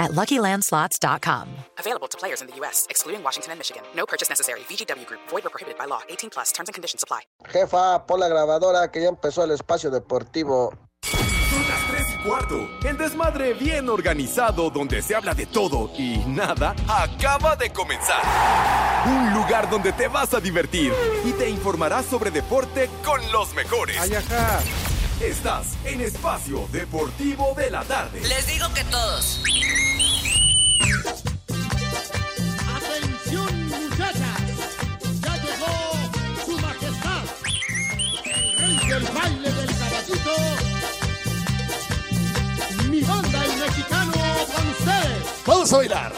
at LuckyLandSlots.com. Available to players in the U.S., excluding Washington and Michigan. No purchase necessary. VGW Group. Void or prohibited by law. 18 plus. Terms and conditions apply. Jefa, pon la grabadora que ya empezó el espacio deportivo. Son las 3 y cuarto. El desmadre bien organizado donde se habla de todo y nada acaba de comenzar. Un lugar donde te vas a divertir y te informarás sobre deporte con los mejores. Estás en Espacio Deportivo de la Tarde. Les digo que todos. Atención muchachas, ya llegó su majestad, el rey del baile del caballito, mi banda el mexicano con ustedes. Vamos a bailar.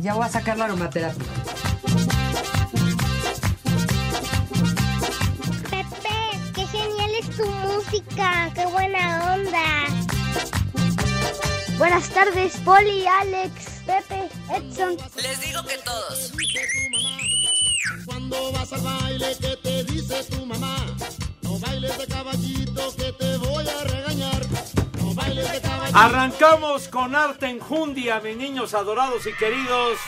Ya voy a sacar la aromaterapia. Música, qué buena onda. Buenas tardes, Poli, Alex, Pepe, Edson. Les digo que todos. Cuando vas al baile, ¿qué te dice tu mamá? No bailes de caballito que te voy a regañar. No bailes de caballito. Arrancamos con arte enjundia, mis niños adorados y queridos.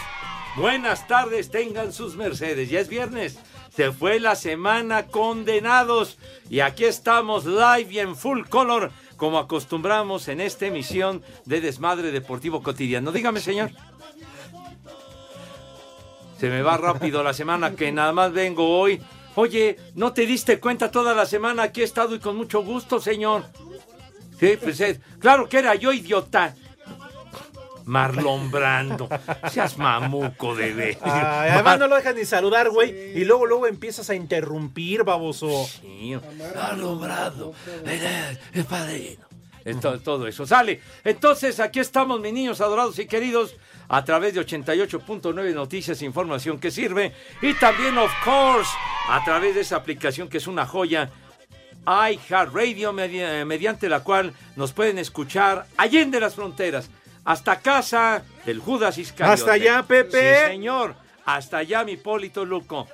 Buenas tardes, tengan sus mercedes. Ya es viernes. Se fue la semana condenados. Y aquí estamos live y en full color, como acostumbramos en esta emisión de Desmadre Deportivo Cotidiano. Dígame, señor. Se me va rápido la semana que nada más vengo hoy. Oye, ¿no te diste cuenta toda la semana? Aquí he estado y con mucho gusto, señor. Sí, pues claro que era yo, idiota. Marlon Brando. Seas mamuco. Ay, además no lo dejas ni saludar, güey. Y luego, luego empiezas a interrumpir, baboso. Sí, Marlon Brando. El padrino. Esto- todo eso sale. Entonces, aquí estamos, mis niños adorados y queridos, a través de 88.9 Noticias e Información que sirve. Y también, of course, a través de esa aplicación que es una joya, iHeartRadio, medi- mediante la cual nos pueden escuchar allende las fronteras, hasta casa del Judas Iscariote. ¿Hasta allá, Pepe? Sí, señor. Hasta allá, mi Polito Luco.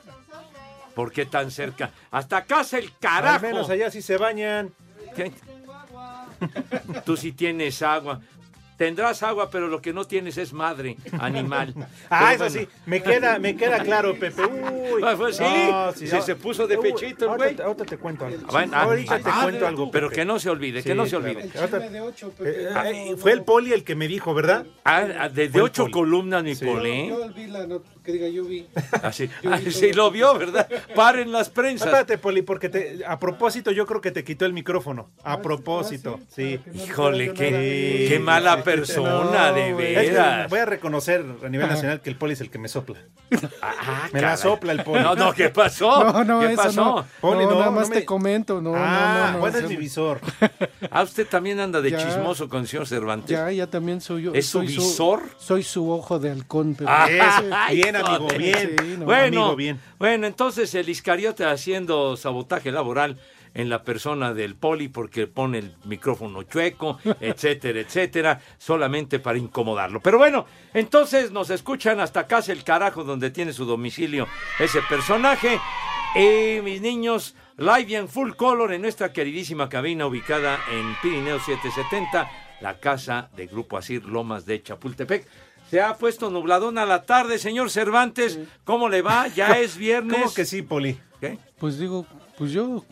¿Por qué tan cerca? Hasta casa el carajo. Al menos allá sí se bañan. ¿Qué? Tú sí tienes agua. Tendrás agua, pero lo que no tienes es madre animal. Ah, Pero eso bueno. sí, me queda, me queda claro, Pepe. Uy. Ah, pues sí, No, sí, se puso de pechito ahorita güey. Ahorita te cuento algo. Ah, bueno, ah, ahorita te ah, cuento algo. Pero Pepe. que no se olvide, que no se claro. olvide. Ahorita- de ocho, eh, fue el poli el que me dijo, ¿verdad? Ah, ah, de, ocho poli. columnas, mi Sí. poli. vi la nota, que diga yo vi. Así, ah, sí lo vio, ¿verdad? Paren las prensas. Espérate, Poli, porque te, a propósito yo creo que te quitó el micrófono. A propósito, sí. Híjole, qué, qué mala sí. Persona, No, de güey. Es que veras. voy a reconocer a nivel nacional que el Poli es el que me sopla. Ah, Me la caray. sopla el Poli. No, no, ¿qué pasó? No, no, ¿Qué eso pasó? no. Poli, no, no, nada no más me- te comento, no, ah, no, no. bueno, o es sea, mi visor. Ah, usted también anda de Ya. chismoso con el señor Cervantes. Ya, ya también soy yo. ¿Es su soy visor? soy su ojo de halcón. Pero Ah, bien, amigo, bien. Sí, no. Bueno, Amigo, bien. bueno, entonces el Iscariote haciendo sabotaje laboral en la persona del poli porque pone el micrófono chueco, etcétera, etcétera, solamente para incomodarlo. Pero bueno, entonces nos escuchan hasta casa el carajo donde tiene su domicilio ese personaje. Y mis niños, live y en full color en nuestra queridísima cabina ubicada en Pirineo 770, la casa de Grupo Asir Lomas de Chapultepec. Se ha puesto nubladón a la tarde, señor Cervantes. ¿Cómo le va? Ya es viernes. ¿Cómo que sí, Poli? ¿Qué? Pues digo, pues yo,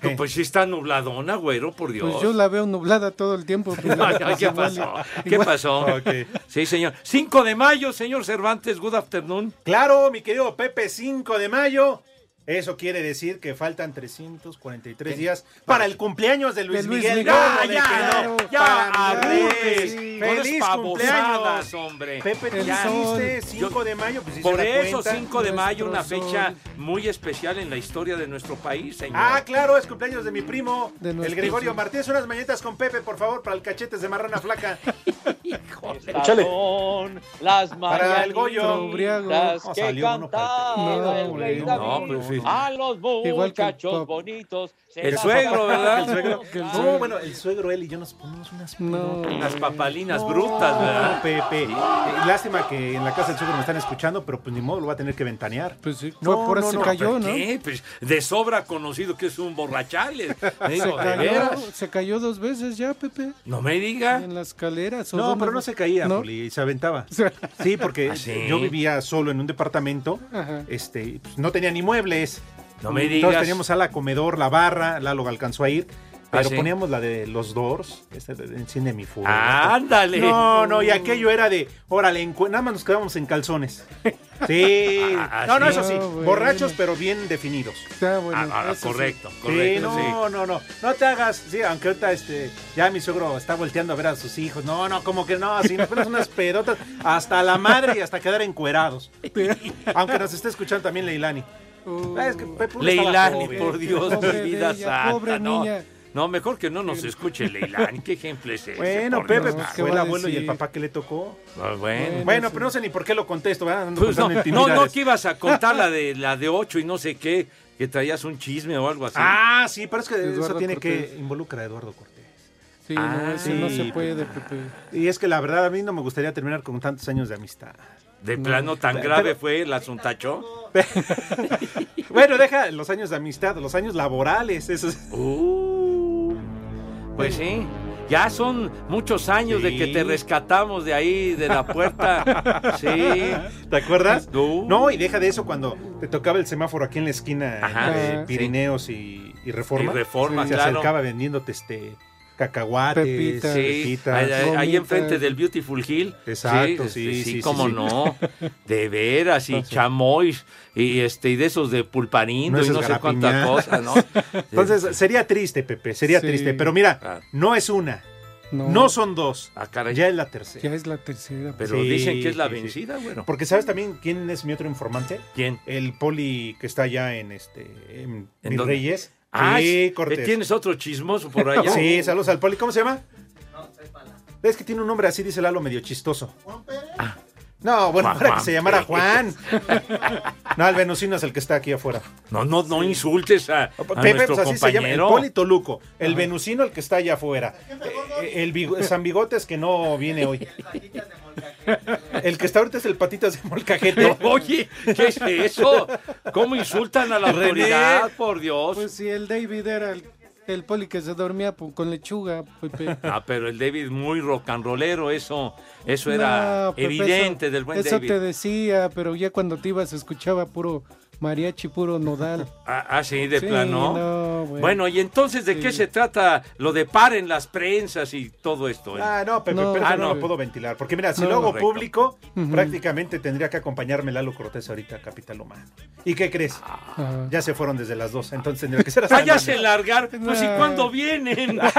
¿Qué? Pues sí está nubladona, güero, por Dios. pues yo la veo nublada todo el tiempo. pues, Ay, pues, ¿Qué igual- pasó? ¿Qué igual- pasó? Sí, señor. 5 de mayo, señor Cervantes, good afternoon. Claro, mi querido Pepe, 5 de mayo. Eso quiere decir que faltan 343 días para el cumpleaños de Luis, De Luis Miguel. Miguel. ¿Cómo Ya, ya, no? ya, Para aburres. sí. Con ¡Feliz esas cumpleaños! hombre. Pepe, ¿tú ya viste? 5 de mayo, pues Por eso, cuenta. 5 de mayo, una fecha sol. muy especial en la historia de nuestro país, señor. Ah, claro, es cumpleaños de mi primo, De el Gregorio Martínez. Unas mañanitas con Pepe, por favor, para el cachetes de marrana flaca. Estas son las Para el Goyo. No, que cantaba Pepe. el rey No, David. pues sí. A los muchachos bonitos. El suegro, ¿verdad? El suegro. Que el No, suegro. bueno, el suegro, él y yo nos ponemos unas No. Papalinas No, brutas, ¿verdad? Pepe. Eh, lástima que en la casa del suegro me están escuchando, pero pues ni modo, lo va a tener que ventanear. Pues sí, No, fue por eso no, se cayó, ¿no? ¿Qué? Pues de sobra conocido que es un borrachales. Se Digo, ¿de cayó, se cayó dos veces ya, Pepe. No me diga. En las escaleras. ¿o No, pero no se caía, ¿No? Poli, se aventaba. Sí, porque ¿Ah, sí? yo vivía solo en un departamento, Ajá. este, pues, no tenía ni muebles. No me Entonces digas. teníamos sala, comedor, la barra, Lalo alcanzó a ir, Ah, pero sí. poníamos la de los Doors, este de, de Enciende mi fuego. Ándale. No, no, y aquello era de, órale, encu- nada más nos quedábamos en calzones. Sí. Ah, no, no, eso sí, No, bueno. borrachos pero bien definidos. Está bueno. Ah, ah, sí. correcto, Sí, correcto. no, sí. no, no, no te hagas, sí, aunque ahorita este, ya mi suegro está volteando a ver a sus hijos, no, no, como que no, así nos pones unas pedotas hasta la madre y hasta quedar encuerados. Aunque nos esté escuchando también Leilani. Uh, Ah, es que Leilani, por Dios, Pobre mi vida ella, santa. pobre no. niña. No, mejor que no nos escuche Leilani. ¿Qué ejemplo es ese? Bueno, por Pepe, pues, ¿qué fue el abuelo y el papá que le tocó. Ah, bueno. Bueno, sí. pero no sé ni por qué lo contesto, Pues no, no, no que ibas a contar la de la de 8 y no sé qué, que traías un chisme o algo así. Ah, sí, pero es que eso tiene Cortés. que involucra a Eduardo Cortés. Sí, Ah, no, eso sí, no se puede, Pepe. Y es que la verdad a mí no me gustaría terminar con tantos años de amistad. De plano tan Pero- grave fue el asuntacho. bueno, deja los años de amistad, los años laborales, eso es- Uh, pues sí. Ya son muchos años de que te rescatamos de ahí, de la puerta. Sí. ¿Te acuerdas? No. No, y deja de eso cuando te tocaba el semáforo aquí en la esquina Ajá. de sí. Pirineos y, y Reforma. Y Reforma, se claro. acercaba vendiéndote este cacahuates, Pepitas. Sí, pepitas. ahí, ahí- enfrente del Beautiful Hill. Exacto, este, sí, sí, sí, cómo sí. no. De veras, y chamois, y este, y de esos de pulparindo, y Nueces no sé cuánta cosa, ¿no? Entonces sería triste, Pepe, sería Sí. triste. Pero mira, Ah. no es una, No, no son dos, Ah, caray. ya es la tercera. ya es la tercera. Pero Sí, dicen que es la sí, sí. vencida, bueno. Porque ¿sabes también quién es mi otro informante? ¿Quién? El poli que está allá en este en, ¿En Mis? Reyes. Ah, sí, ¿eh, Cortés. ¿tienes otro chismoso por allá? Sí, saludos al poli. ¿Cómo se llama? Es que tiene un nombre así, dice Lalo, medio chistoso. No, bueno, Juan, para que Juan, se llamara ¿qué? Juan. No, el venusino es el que está aquí afuera. No, no, no insultes a, a Pepe, nuestro pues así se llama, el compañero. Poli Toluco, el venusino el que está allá afuera, Eh, el bigo- San Bigotes que no viene hoy. El que está ahorita es el Patitas de Molcajete. Oye, ¿qué es eso? ¿Cómo insultan a la René. autoridad? Por Dios. Pues sí, el David era el, el poli que se dormía con lechuga, Pepe. Ah, pero el David muy rock and rollero, eso, eso era No, Pepe, evidente eso- del buen Eso David. te decía, pero ya cuando te ibas escuchaba puro mariachi, puro nodal. Ah, ah, sí, de Sí, plano. no, bueno. bueno. y entonces, ¿de Sí. qué se trata lo de paren las prensas y todo esto? eh? Ah, no, Pepe, No, pero ah, no no. lo puedo ventilar. Porque mira, si No, lo hago correcto. público, prácticamente tendría que acompañarme Lalo Cortés ahorita a Capital Humano. ¿Y qué crees? Ajá. Ya se fueron desde las dos, entonces tendría que ser hasta Ah, ya las se dos. largar. Pues, ¿y cuándo vienen?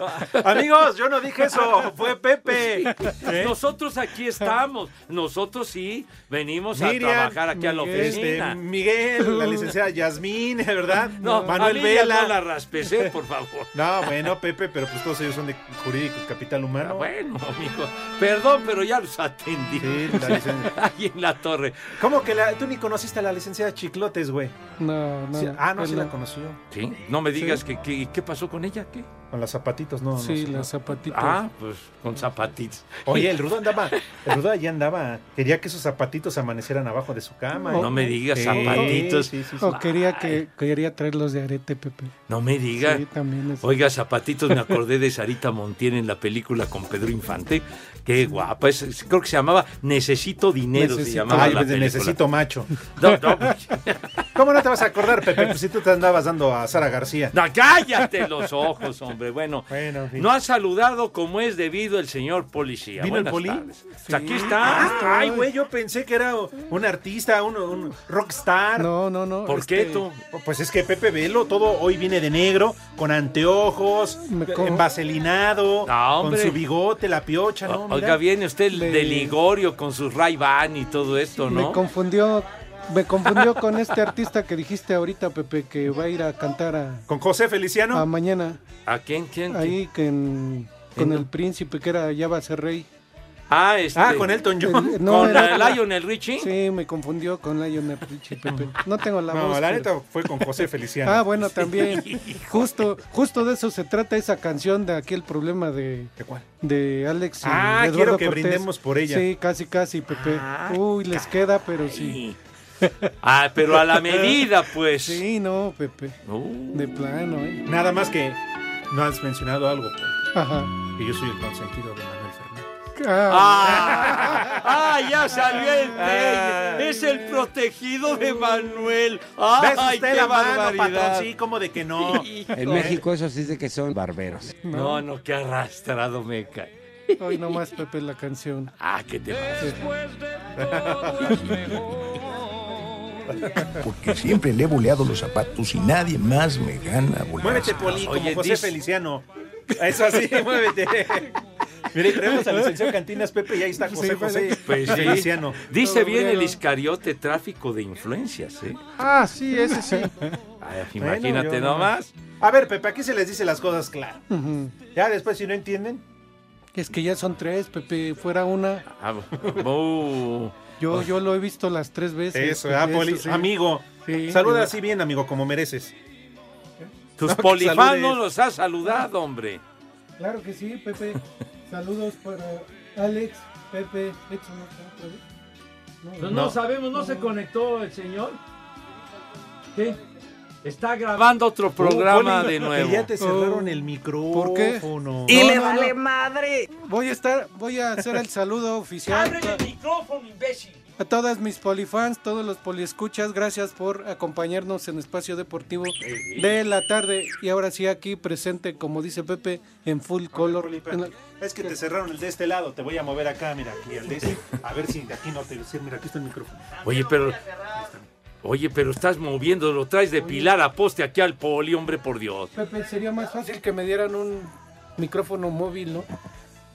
Ah. Amigos, yo no dije eso, fue Pepe. ¿Eh? Nosotros aquí estamos. Nosotros sí venimos a trabajar aquí a la Miguel, Este, oficina. Miguel, la licenciada Yasmín, ¿verdad? No, Manuel a mí ya Vela. no la raspecé, por favor. No, bueno, Pepe, pero pues todos ellos son de jurídico y capital humano. Ah, bueno, amigo. Perdón, pero ya los atendí. Sí, la licencia- Ahí en la torre. ¿Cómo que la, tú ni conociste a la licenciada Chiclotes, güey? No, no. Sí, ah, no, sí la conoció. Sí, no me digas que, que- ¿qué pasó con ella, ¿qué? Con los zapatitos, no, no Sí, sé, no. las zapatitas. Ah, pues con zapatitos. Oye, el Rudo andaba, el Rudo allá andaba, quería que esos zapatitos amanecieran abajo de su cama. No me digas Sí, zapatitos. sí, sí, sí. O quería que quería traerlos de arete, Pepe. No me diga. Sí, también es. Oiga, zapatitos, me acordé de Sarita Montiel en la película con Pedro Infante. Qué guapa. Es- creo que se llamaba Necesito Dinero. Se Necesito- llamaba Ay, la película. necesito macho. No, no, ¿Cómo no te vas a acordar, Pepe? Pues si tú te andabas dando a Sara García. no, cállate los ojos, hombre. Bueno, no ha saludado como es debido el señor policía. ¿Vino el poli? tardes. Pues aquí está. Ay, güey, yo pensé que era un artista, un, un rockstar. No, no, no. ¿Por este, qué tú? Pues es que Pepe Velo todo hoy viene de negro, con anteojos, Me co- envaselinado, No, con su bigote, la piocha, ¿no? Oiga, viene usted Le- de Ligorio con sus ray ban y todo esto, Me ¿no? confundió Me confundió con este artista que dijiste ahorita, Pepe, que va a ir a cantar a, ¿Con José Feliciano? a mañana. ¿A quién? ¿Quién? Ahí que en- con ¿En el príncipe que era Ya va a ser rey. Ah, este. Ah, con Elton John. El- no, ¿Con era la. Lionel Richie? Sí, me confundió con Lionel Richie, Pepe. No tengo la No, voz. la pero- neta fue con José Feliciano. Ah, bueno, también. justo, justo de eso se trata esa canción de aquel problema de, ¿De cuál? de Alex. y Ah, Eduardo quiero que Cortés. brindemos por ella. Sí, casi, casi, Pepe. Ah, Uy, les queda, pero sí. Ah, pero a la medida, pues. Sí, no, Pepe. Uh, De plano, ¿eh? Nada más que no has mencionado algo, Poli, Ajá. que yo soy el consentido de Manuel. Ah, Ah, ah, ya salió el peine. Es el protegido de Manuel. Ay, ¿Ves usted qué la mano, patrón? Sí, como de que no. En México eso sí de que son barberos. No, no, qué arrastrado me cae. hoy nomás, Pepe, la canción. Ah, qué te pasa. Porque siempre le he boleado los zapatos y nadie más me gana bolear. Muévete, Poli, como Oye, José dice- Feliciano. Eso así, muévete. Mire, traemos al licenciado Cantinas Pepe y ahí está José Sí, José Pues sí. Dice bien el. Iscariote, tráfico de influencias, ¿eh? Ah, sí, ese sí. Ay, Bueno, imagínate yo nomás. A ver, Pepe, aquí se les dice las cosas claras. Ya después, si no entienden, Es que ya son tres, Pepe. Fuera una. Ah. Yo, yo lo he visto las tres veces. eso, Pepe, ah, Poli, sí. amigo. Sí, Saluda así bien, amigo, como mereces. Tus No, polifans no los has saludado, hombre. Claro que sí, Pepe. Saludos para Alex, Pepe. No, No, No. sabemos, no se conectó el señor. ¿Qué? Está grabando otro programa Oh, Poli, de nuevo. Que ya te cerraron Oh. el micrófono. ¿Por qué? Y No, le no, vale no. madre. Voy a estar, voy a hacer el saludo oficial a- micrófono, imbécil! A todas mis polifans, todos los poliescuchas, gracias por acompañarnos en Espacio Deportivo de la tarde y ahora sí aquí presente, como dice Pepe, en full color. Es que te cerraron el de este lado. Te voy a mover acá, mira, aquí el de este. A ver si de aquí no te decir, mira, aquí está el micrófono. Oye, pero. Oye, pero estás moviendo, lo traes de pilar a poste aquí al poli, hombre, por Dios. Pepe, sería más fácil que me dieran un micrófono móvil, ¿no?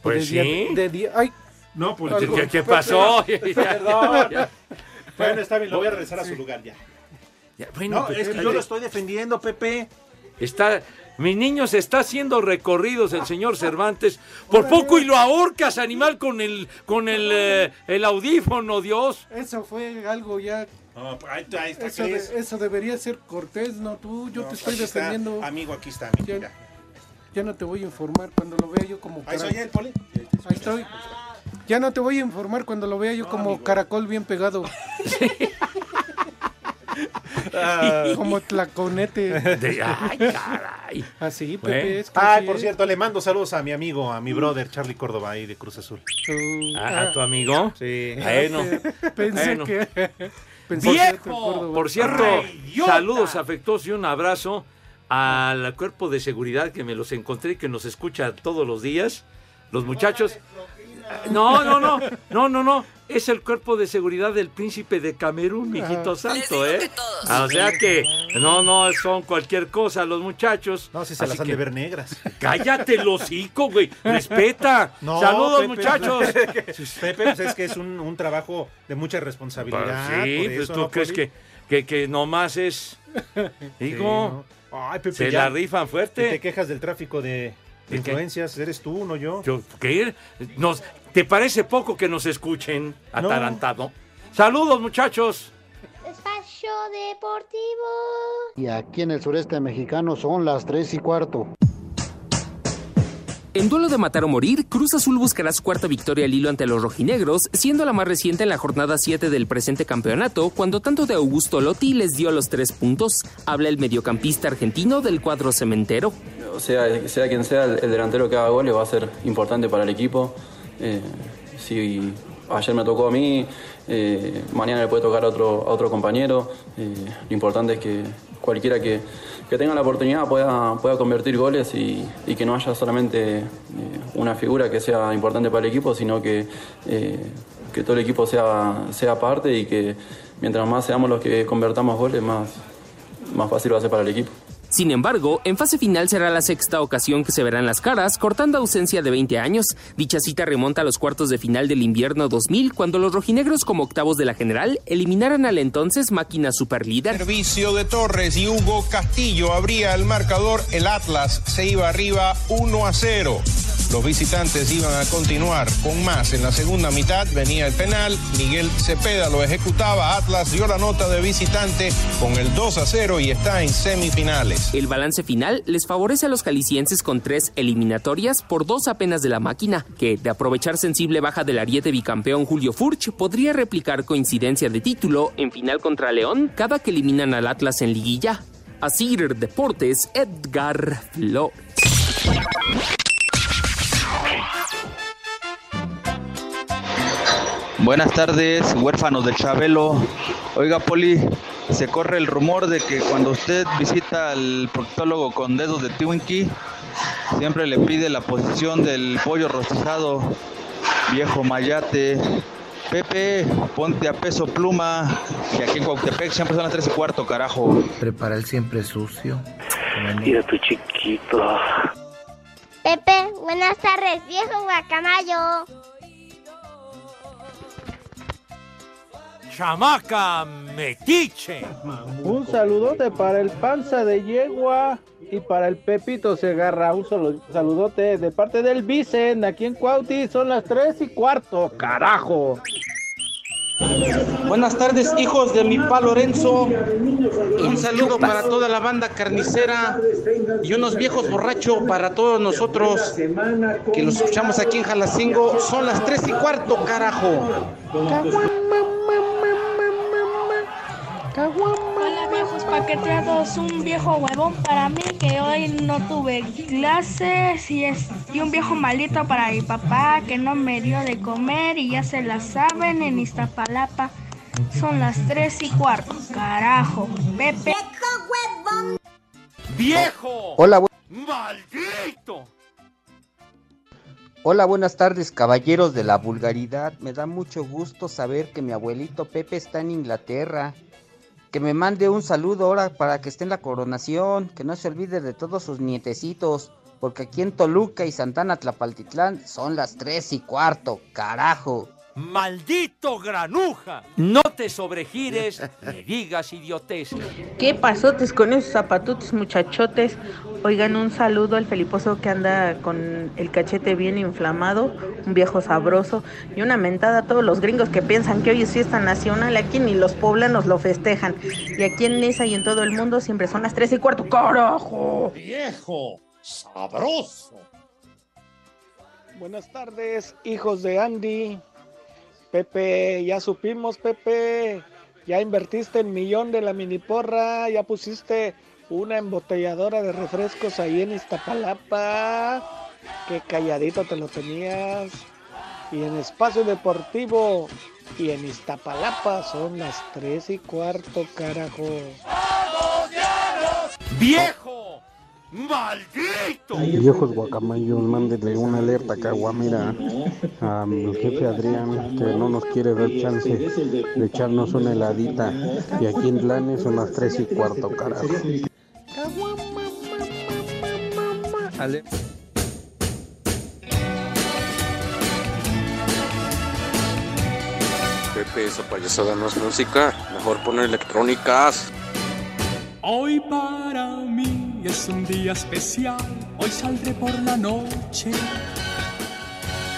Pues de sí. de día- ay, No. Algo. ¿Qué, qué pasó? Perdón. Ya, Bueno, está bien, lo voy a regresar a su lugar ya. ya, bueno, No, pues, es que yo lo estoy defendiendo, Pepe. Está, mi niño se está haciendo recorridos el señor Cervantes. Por poco y lo ahorcas, animal, con el, con el, eh, el audífono, Dios. eso fue algo ya. No, ahí, está, ahí está, Eso, ¿qué de- es? eso debería ser cortés, no tú. Yo No, te estoy está. defendiendo. Amigo, aquí está, Ya- mira. Ya no te voy a informar cuando lo vea yo como Ahí soy el Poli. Ahí estoy. Ya no te voy a informar cuando lo vea yo como caracol bien pegado. como tlaconete. De- ay, caray. Así, Pepe. Bueno. Es que Ay, por es. cierto, le mando saludos a mi amigo, a mi brother Charlie Córdoba ahí de Cruz Azul. Uh, ¿A, a ah, tu amigo? Sí. Bueno. Pensé Bueno. que. pensé que acuerdo. Por cierto, saludos afectuosos y un abrazo al cuerpo de seguridad que me los encontré y que nos escucha todos los días. Los muchachos. No, no, no, no, no, no. Es el cuerpo de seguridad del príncipe de Camerún, mijito santo, ¿eh? Ah, o sea que no, no son cualquier cosa los muchachos. No, si se las Así han que- de ver negras. Cállate el hocico, güey. Respeta. No, Saludos, Pepe. muchachos. Pepe, pues es que es un, un trabajo de mucha Pues responsabilidad. sí, por pues eso, tú ¿no, crees que, que, que nomás es. Sí, Digo, ¿no? Ay, Pepe, se ya. la rifan Y fuerte. te quejas del tráfico de, de ¿De qué? influencias. Eres tú, no yo. Yo, ¿qué? Nos, ¿Te parece poco que nos escuchen atarantado? Saludos, muchachos. Espacio Deportivo. Y aquí en el sureste mexicano son las 3 y cuarto. En duelo de matar o morir, Cruz Azul buscará su cuarta victoria al hilo ante los rojinegros, siendo la más reciente en la jornada 7 del presente campeonato, cuando tanto de Augusto Lotti les dio los tres puntos. Habla el mediocampista argentino del cuadro cementero. Sea, sea quien sea el, el delantero que haga goles va a ser importante para el equipo. Eh, si ayer me tocó a mí, eh, mañana le puede tocar a otro, a otro compañero. Eh, lo importante es que cualquiera que, que tenga la oportunidad pueda, pueda convertir goles y, que no haya solamente eh, una figura que sea importante para el equipo, sino que, eh, que todo el equipo sea, sea parte y que mientras más seamos los que convertamos goles, más, más fácil va a ser para el equipo. Sin embargo, en fase final será la sexta ocasión que se verán las caras, cortando ausencia de 20 años. Dicha cita remonta a los cuartos de final del invierno 2000, cuando los rojinegros como octavos de la general eliminaran al entonces máquina superlíder. Servicio de Torres y Hugo Castillo abría el marcador. El Atlas se iba arriba 1 a 0. Los visitantes iban a continuar con más. En la segunda mitad venía el penal. Miguel Cepeda lo ejecutaba. Atlas dio la nota de visitante con el 2 a 0 y está en semifinales. El balance final les favorece a los calicienses con tres eliminatorias por dos apenas de la máquina, que, de aprovechar sensible baja del ariete bicampeón Julio Furch, podría replicar coincidencia de título en final contra León cada que eliminan al Atlas en liguilla. Asir Deportes, Edgar Flores. Buenas tardes, huérfanos del Chabelo. Oiga, Poli, se corre el rumor de que cuando usted visita al proctólogo con dedos de Twinkie, siempre le pide la posición del pollo rostizado, viejo mayate. Pepe, ponte a peso pluma. Y aquí en Cuautepec siempre son las 3 y cuarto, carajo. Prepara el siempre sucio. Mira tu chiquito. Pepe, buenas tardes, viejo guacamayo. Chamaca metiche. Un saludote para el panza de yegua y para el Pepito Segarra. Un solo saludote de parte del Vicen. Aquí en Cuauti son las 3 y cuarto. Carajo. Buenas tardes, hijos de mi pa Lorenzo. Un saludo para toda la banda carnicera y unos viejos borrachos para todos nosotros que los escuchamos aquí en Jalacingo. Son las 3 y cuarto, carajo. Hola viejos paqueteados, un viejo huevón para mí que hoy no tuve clases y, es, y un viejo maldito para mi papá que no me dio de comer y ya se la saben en Iztapalapa. Son las tres y cuarto, carajo, Pepe. ¡Viejo! Hola, bu- ¡Maldito! Hola, buenas tardes, caballeros de la vulgaridad. Me da mucho gusto saber que mi abuelito Pepe está en Inglaterra. Que me mande un saludo ahora para que esté en la coronación. Que no se olvide de todos sus nietecitos. Porque aquí en Toluca y Santana Tlapaltitlán son las tres y cuarto. Carajo. ¡Maldito granuja! No te sobregires ni digas idioteces. ¿Qué pasotes con esos zapatotes muchachotes? Oigan, un saludo al Feliposo que anda con el cachete bien inflamado, un viejo sabroso, y una mentada a todos los gringos que piensan que hoy es fiesta nacional, aquí ni los poblanos lo festejan. Y aquí en Nesa y en todo el mundo siempre son las tres y cuarto. ¡Carajo! Viejo, sabroso. Buenas tardes, hijos de Andy. Pepe, ya supimos, Pepe. Ya invertiste el millón de la mini porra. Ya pusiste una embotelladora de refrescos ahí en Iztapalapa. Qué calladito te lo tenías. Y en Espacio Deportivo y en Iztapalapa son las tres y cuarto, carajo. ¡Viejo! ¡Maldito! Viejos guacamayos, mándenle una alerta caguamera al jefe Adrián que no nos quiere dar chance de echarnos una heladita. Y aquí en Blanes son las 3 y cuarto, carajo. Ale- Pepe, esa payasada no es música. Mejor poner electrónicas. Hoy para mí es un día especial, hoy saldré por la noche.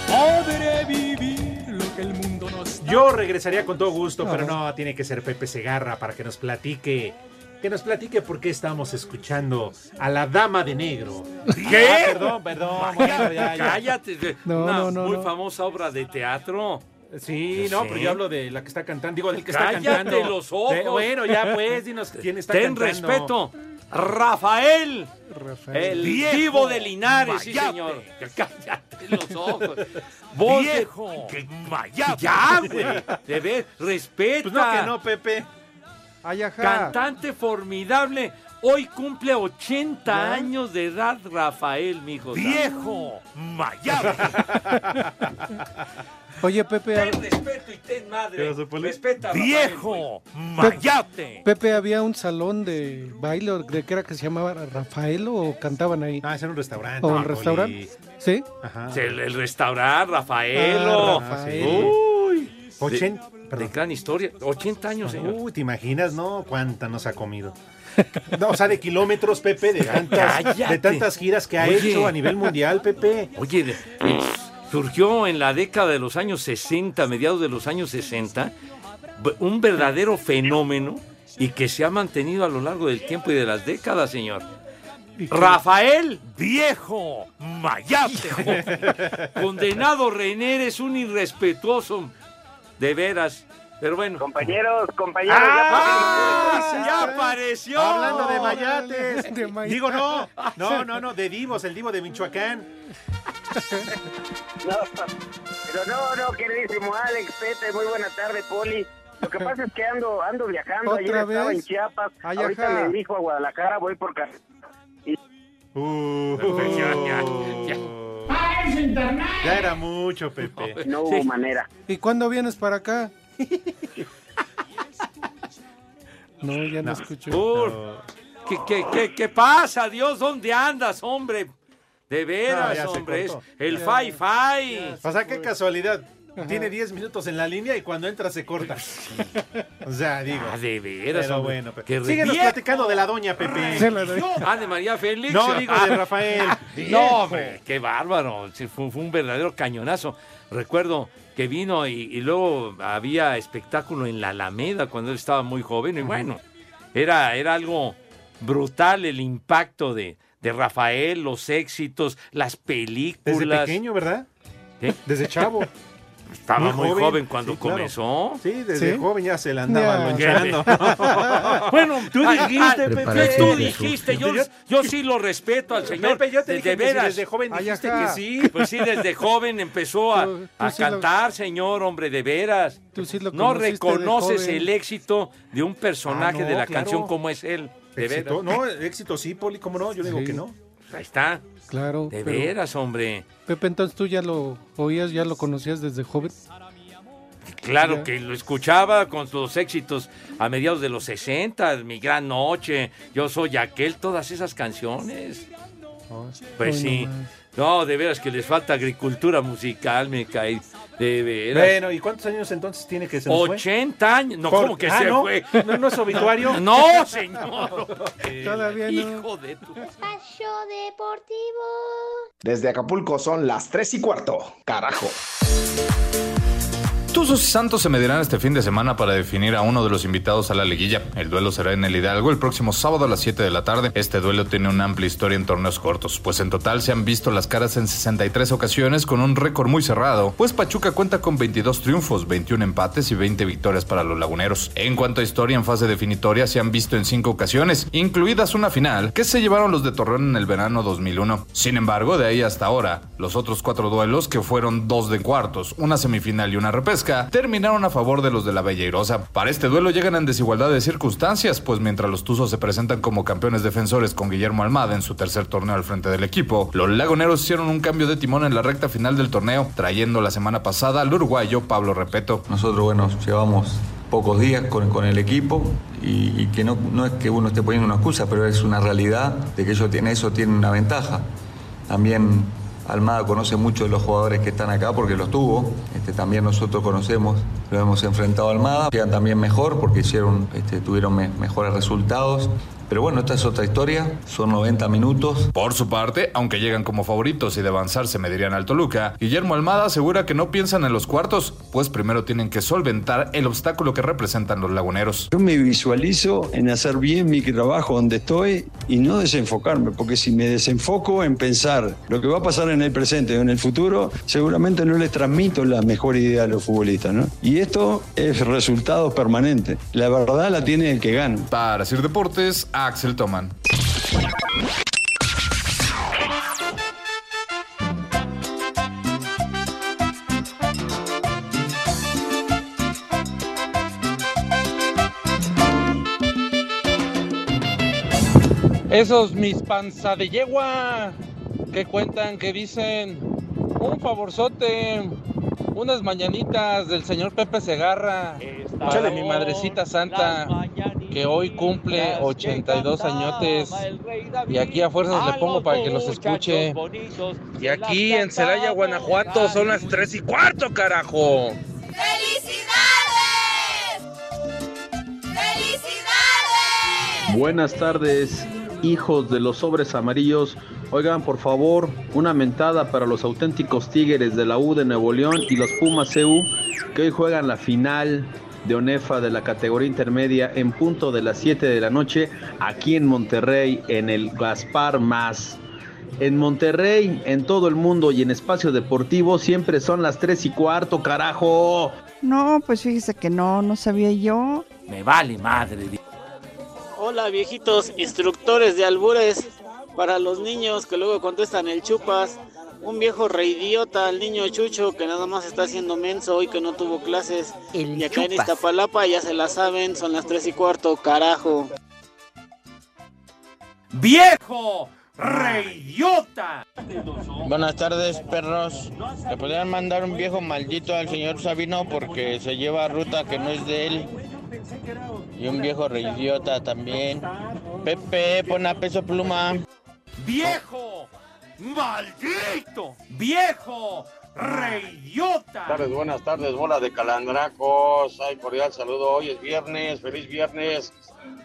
Podré vivir lo que el mundo nos da. Yo regresaría con todo gusto, pero no, tiene que ser Pepe Segarra para que nos platique. Que nos platique por qué estamos escuchando a la dama de negro. ¿Qué? Ah, perdón, perdón. bueno, ya, ya. Cállate. No, Una no, no, muy no. famosa obra de teatro. Sí, Pues no, sí. pero yo hablo de la que está cantando. Digo, del que Cállate está cantando. los ojos. De- bueno, ya pues, dinos quién está Ten cantando. respeto. Rafael. El Viejo divo de Linares, sí, mayate. señor. Cállate los ojos. Vos de- Viejo que- Ya, güey. De ver, respeta. Pues no, que no, Pepe. Cantante formidable. Hoy cumple 80 años de edad Rafael, mijo. ¡Viejo! ¡Mayado! Oye, Pepe. Ten respeto y ten madre. Respeta, viejo, mayate. Pepe, había un salón de baile, ¿de qué era que se llamaba Rafael o cantaban ahí? Ah, era un restaurante. ¿O ah, un restaurante? ¿Sí? Ajá. El, el restaurante, Rafaelo. Ah, Rafael. Uy. 80, de gran historia. 80 años, señor. Uy, ¿te imaginas, no? ¿Cuánta nos ha comido? No, o sea, de kilómetros, Pepe, de tantas, de tantas giras que ha hecho a nivel mundial, Pepe. Oye, eh, surgió en la década de los años 60, mediados de los años 60, un verdadero fenómeno y que se ha mantenido a lo largo del tiempo y de las décadas, señor. Rafael Viejo Mayate, condenado René, es un irrespetuoso de veras. Pero bueno. Compañeros, compañeros, ¡Ah! ¡Ya apareció! Hablando de mayates. De. Digo, no, no, no, no, de divos, el divo de Michoacán. No, pero no, no, queridísimo Alex, Pepe, muy buena tarde, Poli. Lo que pasa es que ando, ando viajando. ¿Otra Ayer estaba en Chiapas. Ay, ahorita ajá. me dirijo a Guadalajara, voy por carretera. Uh, Ya, ya, ya. Ya era mucho, Pepe. No hubo manera. ¿Y cuándo vienes para acá? No, ya no, escucho. ¿Qué, qué, qué, qué pasa, Dios? ¿Dónde andas, hombre? De veras, hombre. Es el Fai. O sea, qué casualidad. Tiene 10 minutos en la línea y cuando entra se corta. O sea, digo. Ah, de veras, Pero hombre. bueno, Pepe. Qué Síguenos viejo. platicando de la doña Pepe. Ah, de María Félix. No, digo de Ah, Rafael. No, hombre, qué bárbaro. Sí, Fue, fue un verdadero cañonazo. Recuerdo que vino y, y luego había espectáculo en la Alameda cuando él estaba muy joven. Y bueno, era, era algo brutal el impacto de, de Rafael, los éxitos, las películas. Desde pequeño, ¿verdad? ¿Qué? Desde chavo. Estaba muy joven, cuando Sí, claro. comenzó. Sí, desde ¿Sí? joven ya se la andaba Ya. lonchando. Bueno, Tú dijiste, Pepe. Tú dijiste, yo, yo sí lo respeto al señor. Pepe, yo te de, dije de que si veras. desde joven dijiste que sí. Pues sí, desde joven empezó a, Tú- tú a sí lo- cantar, señor, hombre, de veras. Tú sí lo no reconoces el éxito de un personaje Ah, no, de la claro. canción como es él. De Éxito, veras. no, éxito sí, Poli, ¿cómo no? Yo digo que no. Ahí está. Claro. De veras, hombre. Pepe, entonces tú ya lo oías, ya lo conocías desde joven. Claro Ya. que lo escuchaba con sus éxitos a mediados de los 60, Mi Gran Noche, Yo Soy Aquel, todas esas canciones. Pues Hoy sí. nomás. No, de veras que les falta agricultura musical, me cae. De veras. Bueno, ¿y cuántos años entonces tiene que se nos fue? 80 años. No, Por- ¿cómo que Ah, se ¿no? fue? ¿No, no es obituario? No, señor. Todavía no. Hijo de tu... Espacio Deportivo. Desde Acapulco son las 3 y cuarto. Carajo. Tuzos y Santos se medirán este fin de semana para definir a uno de los invitados a la liguilla. El duelo será en el Hidalgo el próximo sábado a las 7 de la tarde. Este duelo tiene una amplia historia en torneos cortos, pues en total se han visto las caras en 63 ocasiones con un récord muy cerrado, pues Pachuca cuenta con 22 triunfos, 21 empates y 20 victorias para los laguneros. En cuanto a historia en fase definitoria se han visto en 5 ocasiones, incluidas una final que se llevaron los de Torreón en el verano 2001. Sin embargo, de ahí hasta ahora, los otros cuatro duelos, que fueron dos de cuartos, una semifinal y una terminaron a favor de los de la Bella Irosa. Para este duelo llegan en desigualdad de circunstancias, pues mientras los Tuzos se presentan como campeones defensores con Guillermo Almada en su tercer torneo al frente del equipo, los laguneros hicieron un cambio de timón en la recta final del torneo, trayendo la semana pasada al uruguayo Pablo Repeto. Nosotros, bueno, llevamos pocos días con, el equipo y, que no, es que uno esté poniendo una excusa, pero es una realidad de que ellos tienen eso, tienen una ventaja. También Almada conoce mucho de los jugadores que están acá porque los tuvo. Este, también nosotros conocemos, lo hemos enfrentado a Almada. Llegan también mejor porque hicieron, este, tuvieron me- mejores resultados. Pero bueno, esta es otra historia, son 90 minutos. Por su parte, aunque llegan como favoritos y de avanzar se medirían al Toluca, Guillermo Almada asegura que no piensan en los cuartos, pues primero tienen que solventar el obstáculo que representan los laguneros. Yo me visualizo en hacer bien mi trabajo donde estoy y no desenfocarme, porque si me desenfoco en pensar lo que va a pasar en el presente o en el futuro, seguramente no les transmito la mejor idea a los futbolistas, ¿no? Y esto es resultado permanente. La verdad la tiene el que gana. Para Sir Deportes, Axel Toman. Esos mis panza de yegua que cuentan, que dicen un favorzote, unas mañanitas del señor Pepe Segarra. Para mi madrecita santa que hoy cumple 82 añotes y aquí a fuerzas le pongo para que los escuche. Y aquí en Celaya, Guanajuato son las 3 y cuarto, carajo. Buenas tardes, hijos de los sobres amarillos. Oigan, por favor, una mentada para los auténticos Tigres de la U de Nuevo León y los Pumas CU que hoy juegan la final de ONEFA de la categoría intermedia en punto de las 7 de la noche aquí en Monterrey en el Gaspar Más. En Monterrey, en todo el mundo y en espacio deportivo siempre son las 3 y cuarto, carajo. No, pues fíjese que no, no sabía yo. Me vale madre. Hola viejitos instructores de albures para los niños que luego contestan el chupas. Un viejo reidiota al niño Chucho que nada más está haciendo menso hoy que no tuvo clases. y acá en. Iztapalapa ya se la saben, son las tres y cuarto, carajo. ¡Viejo! ¡Reyota! Buenas tardes, perros. ¿Le podrían mandar un viejo maldito al señor Sabino porque se lleva ruta que no es de él? Y un viejo reidiota también. Pepe, pon a peso pluma. ¡Viejo! ¡Maldito! ¡Viejo! ¡Reyota! Buenas tardes, buenas tardes, bola de calandracos. Ay, cordial saludo. Hoy es viernes, feliz viernes.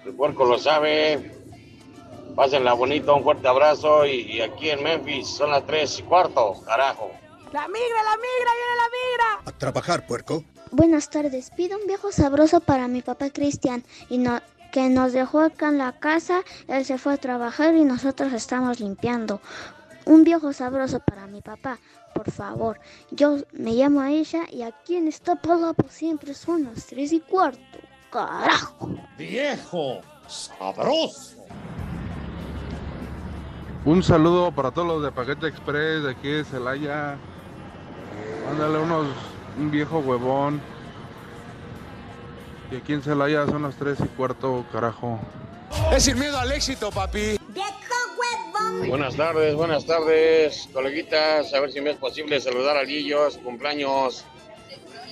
El puerco lo sabe. Pásenla bonito, un fuerte abrazo. Y, y aquí en Memphis son las 3 y cuarto, carajo. La migra, la migra, viene la migra. A trabajar, puerco. Buenas tardes, pido un viejo sabroso para mi papá Cristian y no, que nos dejó acá en la casa, él se fue a trabajar y nosotros estamos limpiando. Un viejo sabroso para mi papá, por favor. Yo me llamo a ella y aquí en esta palapa siempre son las tres y cuarto. Carajo. ¡Viejo! ¡Sabroso! Un saludo para todos los de Paquete Express de aquí de Celaya. Mándale unos, un viejo huevón. Y aquí en Celaya son las 3 y cuarto, carajo. Es sin miedo al éxito, papi. Buenas tardes, buenas tardes, coleguitas. A ver si me es posible saludar a Lillos, cumpleaños.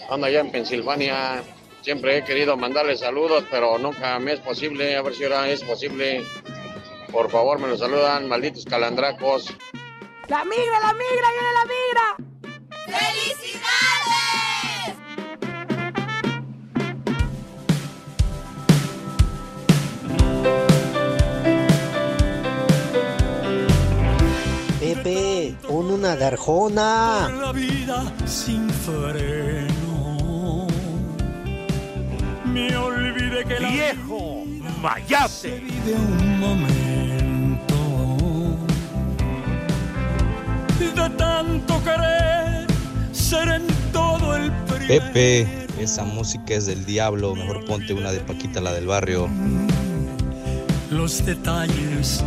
Anda allá en Pensilvania. Siempre he querido mandarle saludos, pero nunca me es posible. A ver si ahora es posible. Por favor, me lo saludan, malditos calandracos. La migra, la migra, viene la migra. Pepe, pon una darjona. La vida sin freno. Me olvidé que la ¡Viejo! ¡Mayate! de un momento de tanto querer ser en todo el Pepe, esa música es del diablo. Mejor ponte una de Paquita, la del barrio. los detalles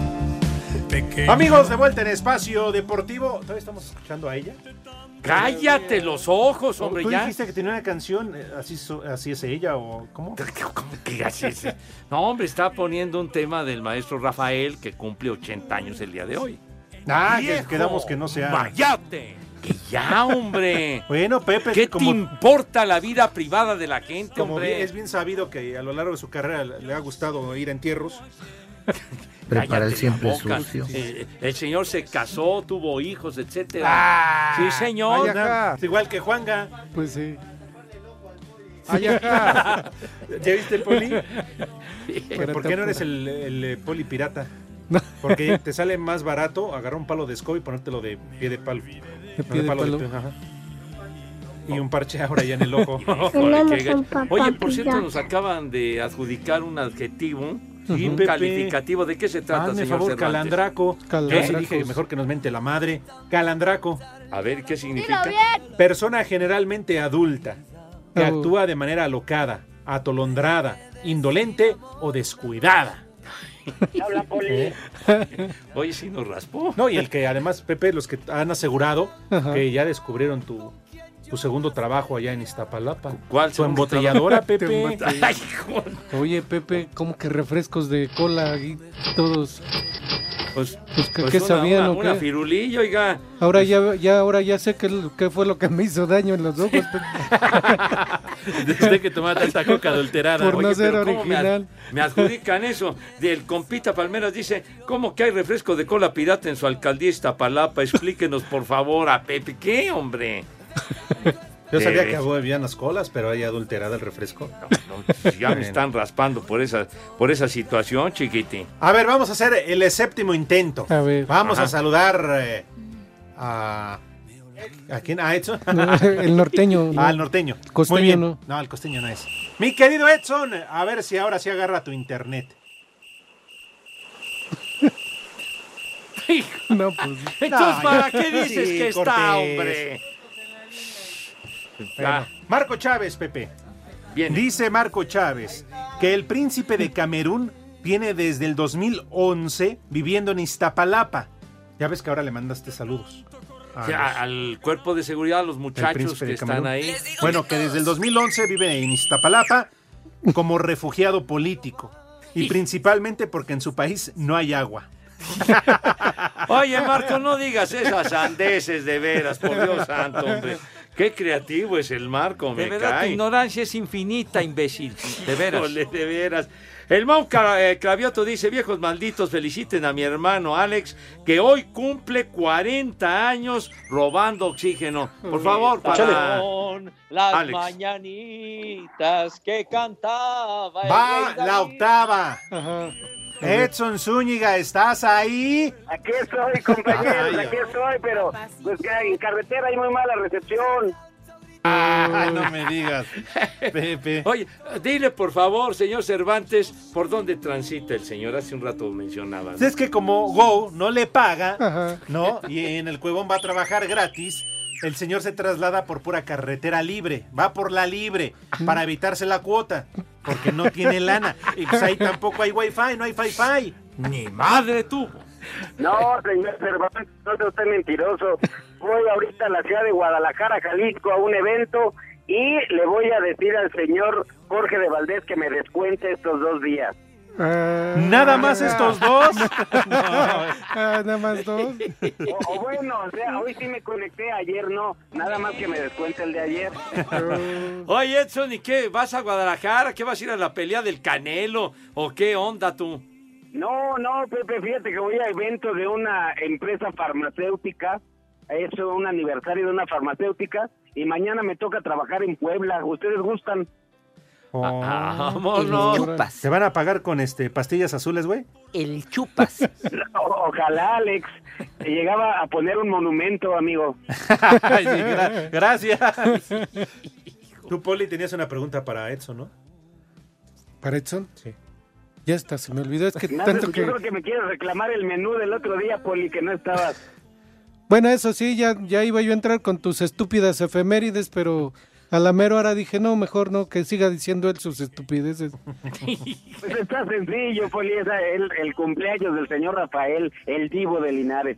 Amigos, de vuelta en Espacio Deportivo. ¿Todavía estamos escuchando a ella? ¡Cállate los ojos, hombre! ¿Tú ya. dijiste que tenía una canción? eh, ¿Así, así es ella o cómo? ¿Qué haces? No, hombre, está poniendo un tema del maestro Rafael que cumple 80 años el día de hoy. Ah, que quedamos que no sea. ¡Mayate! Que ya, hombre. Bueno, Pepe, ¿Qué como- te importa la vida privada de la gente, Como hombre? bien- es bien sabido que a lo largo de su carrera le le ha gustado ir a entierros. Prepara el siempre boca. sucio. Eh, el señor se casó, tuvo hijos, etcétera. Ah, sí, señor. Es igual que Juanga. Pues sí. Ay, ajá. ¿Ya viste el poli? ¿Por qué no eres el, el, eh, poli pirata? Porque te sale más barato agarrar un palo de escoba y ponértelo de pie de palo. No, pie de palo. ajá. Y un parche ahora ya en el ojo. Oye, por cierto, nos acaban de adjudicar un adjetivo, Sí, un Pepe. calificativo. ¿De qué se trata, Hazme señor favor, Cervantes? calandraco. Calandracos. Yo sí dije mejor que nos mente la madre. Calandraco. A ver, ¿qué significa? Persona generalmente adulta que actúa de manera alocada, atolondrada, indolente o descuidada. ¿Eh? Oye, sí nos raspó. No, y el que además, Pepe, los que han asegurado Ajá. que ya descubrieron tu, tu segundo trabajo allá en Iztapalapa. ¿Cuál Su segundo embotelladora? Pepe. Ay, Oye, Pepe, ¿cómo que refrescos de cola y todos? Pues, Pues, ¿qué, pues qué una- sabían una, o una qué? firulilla, oiga. Ahora ya, ya, ahora ya sé qué, qué fue lo que me hizo daño en los ojos. Pepe. Desde que tomaba tanta coca adulterada. Por no Oye, ser pero ¿cómo me ad- original. Me, adjudican eso. Del compita Palmeras dice, ¿cómo que hay refresco de cola pirata en su alcaldía Iztapalapa? Explíquenos, por favor, a Pepe. ¿Qué, hombre? Yo sabía que habían las colas, pero hay adulterada el refresco. Pues ya me están raspando por esa, por esa situación, chiquiti. A ver, vamos a hacer el séptimo intento. A ver. Vamos Ajá. a saludar eh, a. ¿A quién? ¿A Edson? No, el norteño, no. Ah, el norteño. Costeño, Muy bien. no. No, el costeño no es. Mi querido Edson, a ver si ahora sí agarra tu internet. No, pues. Entonces, No, ¿para qué dices sí, que está, hombre? Bueno, Marco Chávez, Pepe. Bien. Dice Marco Chávez que el príncipe de Camerún viene desde el 2011 viviendo en Iztapalapa. Ya ves que ahora le mandaste saludos. a O sea, los- al cuerpo de seguridad, a los muchachos que están Camerún. ahí. Bueno, que desde el 2011 vive en Iztapalapa como refugiado político. Y principalmente porque en su país no hay agua. Oye, Marco, no digas esas sandeces de veras, por Dios santo, hombre. Qué creativo es el Marco, me De verdad, tu ignorancia es infinita, imbécil. De veras. Híjole, de veras. El Mau Ca- eh, Cravioto dice, viejos malditos, feliciten a mi hermano Alex, que hoy cumple 40 años robando oxígeno. Por favor, para... Las Alex. mañanitas que cantaba. el Va la octava. Edson Zúñiga, ¿estás ahí? Aquí estoy, compañeros, aquí estoy, pero pues que en carretera hay muy mala recepción. Ah, no me digas. Pepe. Oye, dile por favor, señor Cervantes, por dónde transita el señor. Hace un rato mencionaba. ¿no? Es que como Go no le paga, ¿no? Y en el Cuevón va a trabajar gratis. El señor se traslada por pura carretera libre, va por la libre para evitarse la cuota, porque no tiene lana. Y pues ahí tampoco hay wifi, no hay fi-fi. Ni madre tuvo. No, señor Cervantes, no sea usted mentiroso. Voy ahorita a la ciudad de Guadalajara, Jalisco, a un evento y le voy a decir al señor Jorge de Valdés que me descuente estos dos días. Nada más estos dos. Ah, nada más dos. O, o bueno, o sea, hoy sí me conecté, ayer no. Nada más que me descuente el de ayer. Oye, Edson, ¿y qué? ¿Vas a Guadalajara? ¿Qué vas a ir a la pelea del Canelo? ¿O qué onda tú? No, no, Pepe, fíjate que voy a evento de una empresa farmacéutica. Es un aniversario de una farmacéutica. Y mañana me toca trabajar en Puebla. ¿Ustedes gustan? Vámonos. ¿Te van a pagar con este pastillas azules, güey? El chupas. Ojalá, Alex. Te llegaba a poner un monumento, amigo. Ay, sí, gra- gracias. Tú, Poli, tenías una pregunta para Edson, ¿no? ¿Para Edson? Sí. Ya está, se me olvidó. Es que tanto Yo que. creo que me quieres reclamar el menú del otro día, Poli, que no estabas. Bueno, eso sí, ya, ya iba yo a entrar con tus estúpidas efemérides, pero a la mera hora dije, no, mejor no, que siga diciendo él sus estupideces. Pues está sencillo, Poli. Es el, el cumpleaños del señor Rafael, el divo de Linares.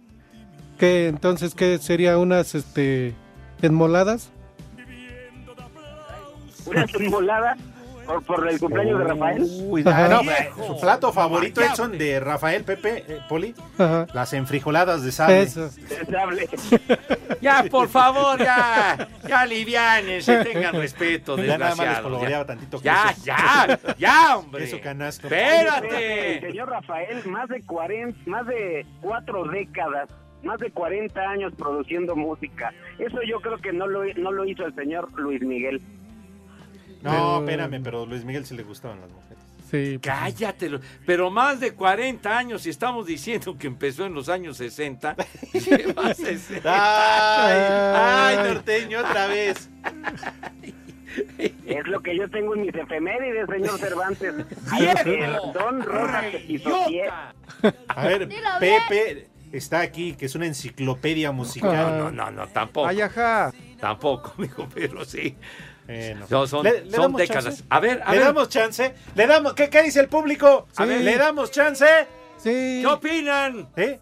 ¿Qué, entonces, qué sería unas, este, enmoladas? Una volada por, por el cumpleaños de Rafael. Uy, no, su plato favorito, Edson, de Rafael Pepe, eh, Poli, Ajá. las enfrijoladas de sable. Eso. Sable. Ya, por favor, ya. Ya aliviánense, tengan respeto, Ya nada más les desgraciados. coloreaba Ya, tantito ya, ya, ya, hombre. Queso canasto. El Espérate. señor Rafael, más de 40, más de cuatro décadas, más de 40 años produciendo música. Eso yo creo que no lo, no lo hizo el señor Luis Miguel. No, Pero- espérame, pero Luis Miguel sí le gustaban las mujeres. Sí. Cállate, pero más de 40 años y estamos diciendo que empezó en los años 60. lleva 60. Ay, ay, norteño, otra vez. Es lo que yo tengo en mis efemérides, señor Cervantes. ¡Viejo! El Don Rosa. A ver, Pepe está aquí, que es una enciclopedia musical. No, no, no, tampoco. Ay, ajá. Tampoco, amigo, pero sí. Bueno. No, son ¿Le- le son décadas. chance? A ver, a ¿Le ver. damos chance? ¿Le damos? ¿Qué, qué dice el público? A ver. ¿Le damos chance? Sí. ¿Qué opinan? ¿Eh?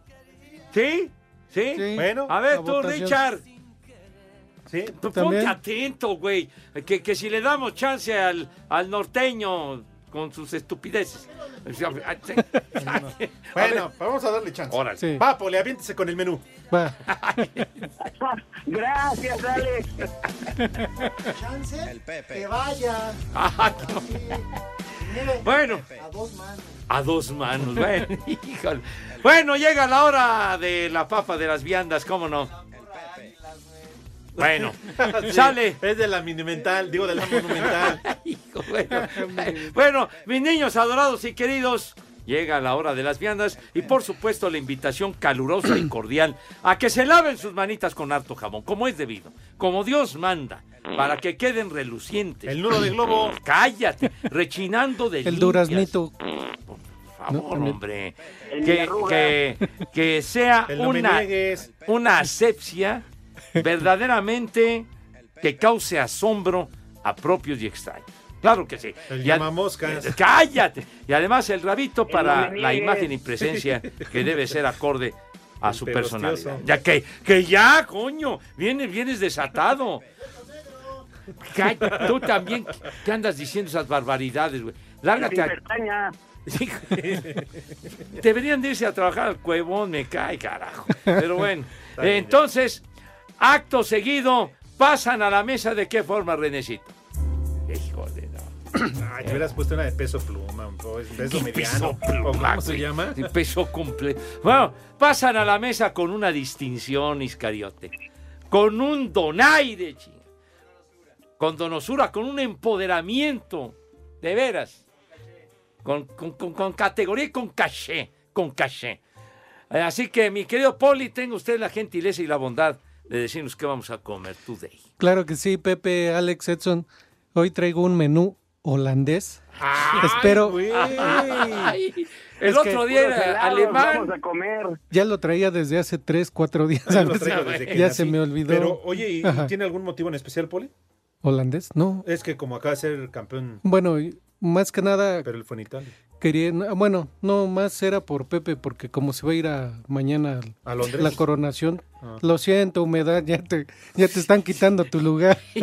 ¿Sí? ¿Sí? Sí. Bueno, A ver, tú, votación. Richard. Sí, Ponte También. atento, güey. Que, que si le damos chance al, al norteño con sus estupideces. Bueno, vamos a darle chance. Órale. Sí. Va, Poli, aviéntese con el menú. Va. Gracias, Alex. Chance, que vaya. Ah, no. Mire, Bueno, a dos manos. a dos manos. Bueno, híjole. Bueno, llega la hora de la papa de las viandas, ¿cómo no? Bueno, Sí, sale. Es de la monumental, digo de la monumental. Hijo, bueno, bueno, mis niños adorados y queridos, llega la hora de las viandas y por supuesto la invitación calurosa y cordial a que se laven sus manitas con harto jabón, como es debido, como Dios manda, para que queden relucientes. El nudo de globo. Cállate, rechinando de El limpias. duraznito. Por No, favor, hombre. Que, que, que sea una, una asepsia verdaderamente que cause asombro a propios y extraños. Claro que sí. El Y a- llamamoscas. Eh, Cállate. Y además el rabito para la imagen y presencia que debe ser acorde a El su personalidad. Ya que, que ya, coño, vienes, vienes desatado. Cállate, tú también te andas diciendo esas barbaridades, güey. Lárgate a-. Deberían de irse a trabajar al cuevón, me cae, carajo. Pero bueno, entonces, acto seguido, pasan a la mesa de qué forma, Renecito. Híjole, no. Ay, te hubieras puesto una de peso pluma, o es peso ¿Qué mediano. peso pluma, ¿O ¿Cómo se llama? Peso completo. Bueno, pasan a la mesa con una distinción, Iscariote. Con un donaire, ching. Con donosura, con un empoderamiento. De veras. Con, con- con- con categoría y con caché. Con caché. Así que, mi querido Poli, tenga usted la gentileza y la bondad de decirnos qué vamos a comer today. Claro que sí, Pepe, Alex, Edson. Hoy traigo un menú holandés. Espero. Ay, el Es que- otro día era helados alemán. Vamos a comer. Ya lo traía desde hace tres, cuatro días. Traigo desde que ya nací. se me olvidó. Pero, oye, ¿y-. ¿tiene algún motivo en especial, Poli? ¿Holandés? No. Es que como acaba de ser campeón, Bueno, y más que nada pero él fue en Italia. Quería. Bueno, no, más era por Pepe, porque como se va a ir a mañana ¿A Londres? la coronación. Ah. Lo siento, humedad, ya te, ya te están quitando tu lugar.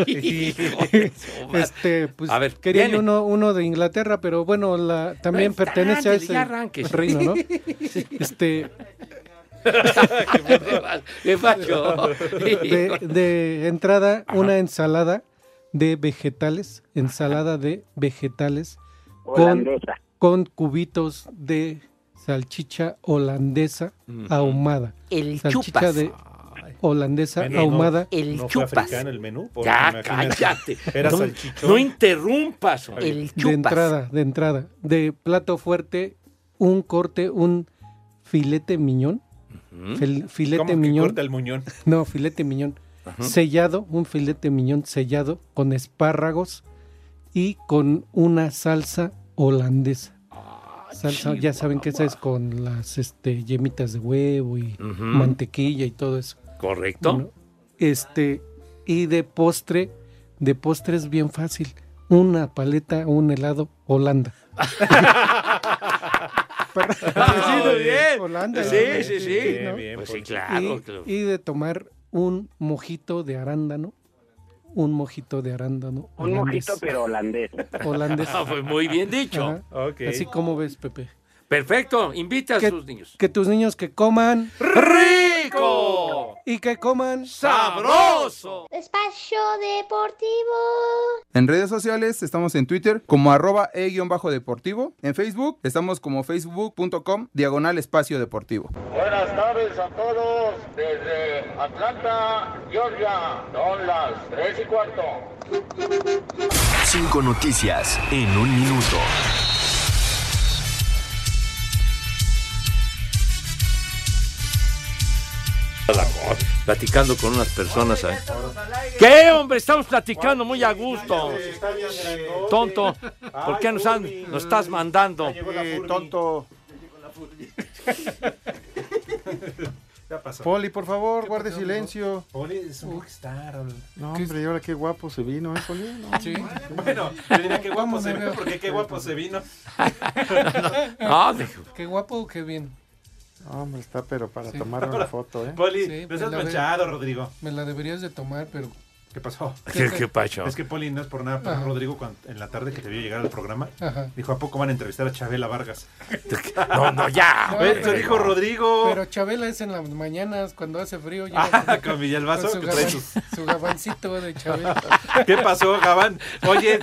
este, pues A ver, quería viene. yo uno, uno de Inglaterra, pero bueno, la, también pertenece a ese arranques. reino, ¿no? Este, de, de entrada, una ensalada de vegetales, ensalada de vegetales Holandesa. con cubitos de salchicha holandesa ahumada. El Salchicha chupas. de holandesa Menú, ahumada. El ¿No fue chupas. africano el menú? Ya, cállate. Era no, salchichón. no interrumpas. El De chupas. entrada, de entrada. De plato fuerte, un corte, un filete miñón. Fil- filete ¿Cómo que miñón. corta el muñón? No, filete miñón. Sellado, un filete miñón sellado con espárragos y con una salsa holandesa. Salsa, ya saben que esa es con las este, yemitas de huevo y mantequilla y todo eso. Correcto. Bueno, este, y de postre, de postre es bien fácil. Una paleta, un helado Holanda. Para- Ah, bien. Holanda, Sí, sí, sí. ¿no? bien, Pues sí, Poncho. claro. y, claro. y de tomar un mojito de arándano. Un mojito de arándano. Un holandés. mojito, pero holandés. Holandés. Ah, pues muy bien dicho. Ajá. Ok. Así como ves, Pepe. Perfecto. Invita a ¿Qué- sus niños. Que tus niños que coman ¡Rico! y que coman ¡Sabroso! Espacio Deportivo. En redes sociales estamos en Twitter como arroba e-deportivo. En Facebook estamos como facebook.com diagonal espacio deportivo. Buenas tardes a todos desde Atlanta, Georgia. Son las 3 y cuarto. Cinco noticias en un minuto. Platicando con unas personas. ahí. ¿Qué, hombre? Estamos platicando muy a gusto. Tonto, ¿por qué nos, han- nos estás mandando? tonto. Ya pasó. Poli, por favor, guarde silencio. Poli es un rockstar. No, hombre, y ahora qué guapo se vino, ¿eh, Poli? No. Sí. Bueno, yo diría qué guapo ¿Cómo se vino, porque qué guapo se vino. No. Qué guapo o qué bien. No, hombre, está pero para Sí. tomar una foto, ¿eh? Poli, Sí, no seas manchado, Rodrigo. Me la deberías de tomar, pero ¿Qué pasó? ¿Qué- qué pasó? Es que Poli no es por nada, pero Ajá. Rodrigo cuando- en la tarde que te vio llegar al programa, Ajá. dijo, ¿a poco van a entrevistar a Chabela Vargas? No, no, ya. No, Eso pero- dijo Rodrigo. Pero Chabela es en las mañanas cuando hace frío. Ah, con Villalbazo, Con su, que trae gaban- su gabancito de Chabela. ¿Qué pasó, Gabán? Oye,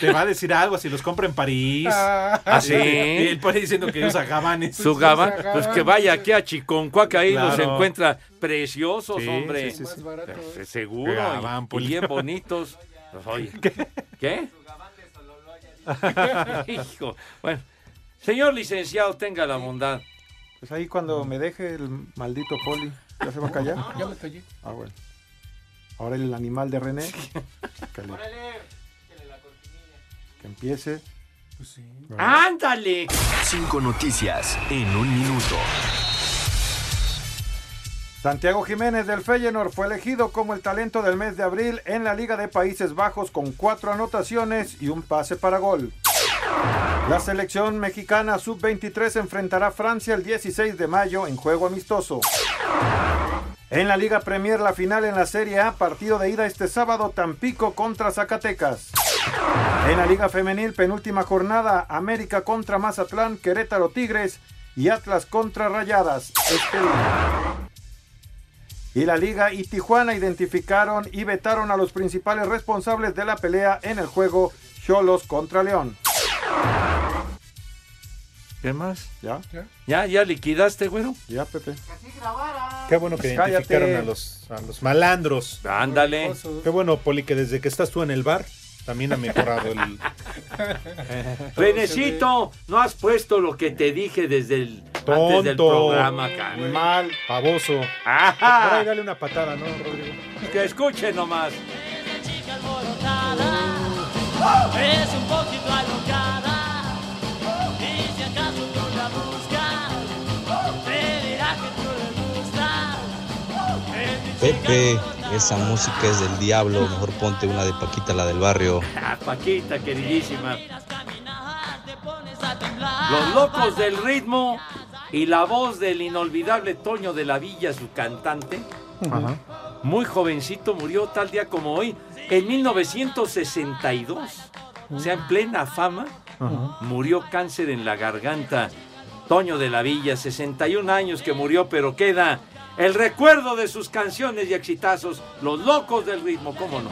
te va a decir algo si los compra en París. Ah. ¿Ah, sí? Y él pone diciendo que usa gabanes. Su gabán, pues que vaya aquí a Chiconcuá, que ahí los Claro. encuentra preciosos, Sí, hombre. sí, sí, sí. Más barato, Eh, Seguro, y- Gabán, y, Poli. bien bonitos. Pues, Oye, ¿qué? Hijo, bueno, señor licenciado, tenga la bondad. Pues ahí cuando me deje el maldito poli, ¿ya se va a callar? Ya me callé. Ah, bueno. Ahora el animal de René. Que, le- que empiece. Pues ¡Ándale! Cinco noticias en un minuto. Santiago Jiménez del Feyenoord fue elegido como el talento del mes de abril en la Liga de Países Bajos con cuatro anotaciones y un pase para gol. La selección mexicana sub-23 enfrentará a Francia el 16 de mayo en juego amistoso. En la Liga Premier, la final en la Serie A, partido de ida este sábado, Tampico contra Zacatecas. En la Liga Femenil, penúltima jornada, América contra Mazatlán, Querétaro Tigres y Atlas contra Rayadas. Este. Y la Liga y Tijuana identificaron y vetaron a los principales responsables de la pelea en el juego Cholos contra León. ¿Qué más? ¿Ya? ¿Ya, ya liquidaste, güero? Ya, Pepe. Qué bueno que Pues identificaron a los, a los malandros. Ándale. Qué bueno, Poli, que desde que estás tú en el bar, también ha mejorado el... Renecito, no has puesto lo que te dije desde el antes del Tonto. programa, cara. Mal, baboso. Ajá. Por ahí dale una patada, ¿no, Rodrigo? Que escuche nomás. Es un poquito alocada Pepe, esa música es del diablo. Mejor ponte una de Paquita, la del barrio. Ah, Paquita, queridísima. Los locos del ritmo y la voz del inolvidable Toño de la Villa, su cantante. Ajá. Muy jovencito, murió tal día como hoy, en 1962. O sea, en plena fama, Ajá. murió cáncer en la garganta. Toño de la Villa, 61 años que murió, pero queda el recuerdo de sus canciones y exitazos, Los Locos del Ritmo, ¿cómo no?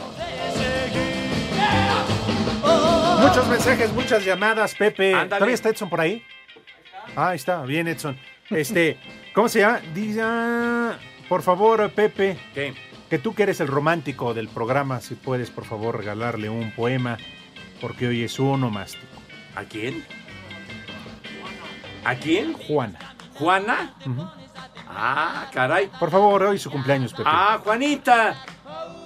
Muchos mensajes, muchas llamadas, Pepe. Ándale. ¿Todavía está Edson por ahí? Ah, ahí está, bien, Edson. Este, ¿cómo se llama? Dice, ah, por favor, Pepe. ¿Qué? Que tú que eres el romántico del programa, si puedes, por favor, regalarle un poema, porque hoy es uno más. ¿A quién? ¿A quién? Juana. ¿Juana? Ah, caray. Por favor, hoy su cumpleaños, Pepe. Ah, Juanita.